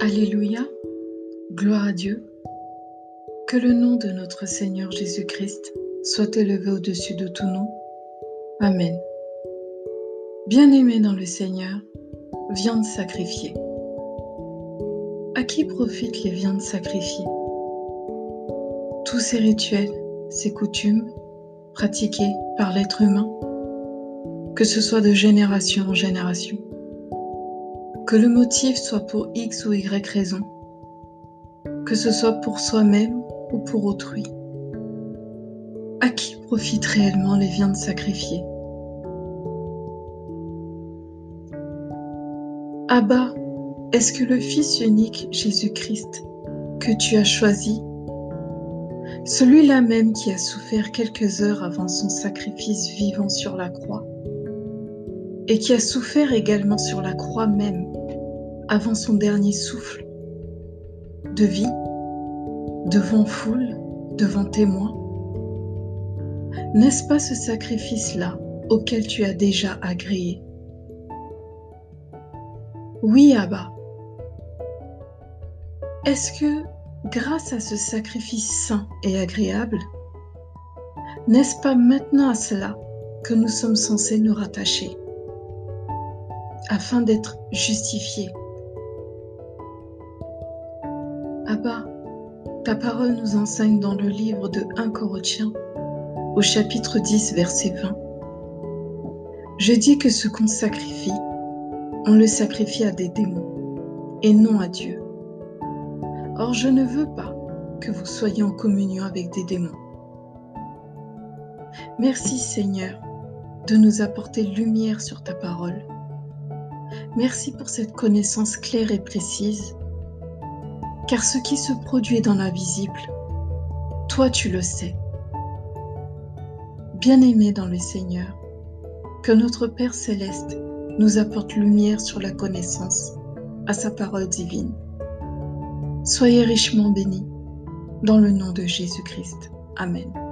Alléluia, gloire à Dieu. Que le nom de notre Seigneur Jésus-Christ soit élevé au-dessus de tout nom. Amen. Bien-aimés dans le Seigneur, viande sacrifiée. À qui profitent les viandes sacrifiées? Tous ces rituels, ces coutumes pratiqués par l'être humain, que ce soit de génération en génération que le motif soit pour X ou Y raison, que ce soit pour soi-même ou pour autrui. À qui profitent réellement les viandes sacrifiées? Abba, est-ce que le Fils unique Jésus-Christ que tu as choisi, celui-là même qui a souffert quelques heures avant son sacrifice vivant sur la croix, et qui a souffert également sur la croix même avant son dernier souffle. De vie, devant foule, devant témoin. N'est-ce pas ce sacrifice-là auquel tu as déjà agréé? Oui, Abba. Est-ce que, grâce à ce sacrifice saint et agréable, n'est-ce pas maintenant à cela que nous sommes censés nous rattacher, afin d'être justifiés Abba, ta parole nous enseigne dans le livre de 1 Corinthiens, au chapitre 10, verset 20. Je dis que ce qu'on sacrifie, on le sacrifie à des démons et non à Dieu. Or, je ne veux pas que vous soyez en communion avec des démons. Merci Seigneur de nous apporter lumière sur ta parole. Merci pour cette connaissance claire et précise car ce qui se produit dans l'invisible, toi tu le sais. Bien-aimé dans le Seigneur, que notre Père céleste nous apporte lumière sur la connaissance à sa parole divine. Soyez richement bénis dans le nom de Jésus-Christ. Amen.